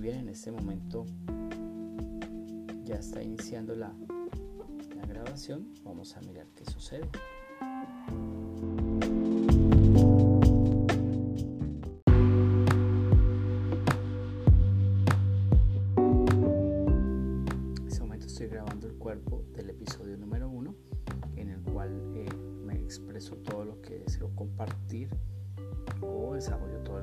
Bien, en este momento ya está iniciando la, la grabación. Vamos a mirar qué sucede. En este momento estoy grabando el cuerpo del episodio número uno en el cual eh, me expreso todo lo que deseo compartir o desarrollo todo.